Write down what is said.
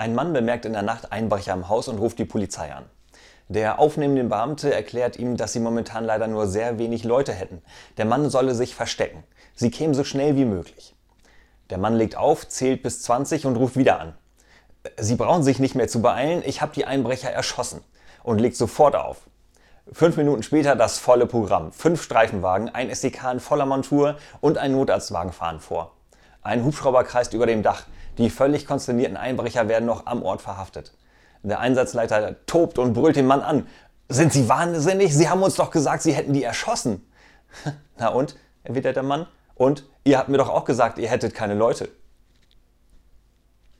Ein Mann bemerkt in der Nacht Einbrecher im Haus und ruft die Polizei an. Der aufnehmende Beamte erklärt ihm, dass sie momentan leider nur sehr wenig Leute hätten. Der Mann solle sich verstecken. Sie kämen so schnell wie möglich. Der Mann legt auf, zählt bis 20 und ruft wieder an. Sie brauchen sich nicht mehr zu beeilen, ich habe die Einbrecher erschossen und legt sofort auf. Fünf Minuten später das volle Programm. Fünf Streifenwagen, ein SEK in voller Montur und ein Notarztwagen fahren vor. Ein Hubschrauber kreist über dem Dach. Die völlig konsternierten Einbrecher werden noch am Ort verhaftet. Der Einsatzleiter tobt und brüllt den Mann an. Sind Sie wahnsinnig? Sie haben uns doch gesagt, Sie hätten die erschossen. Na und? erwidert der Mann. Und ihr habt mir doch auch gesagt, ihr hättet keine Leute.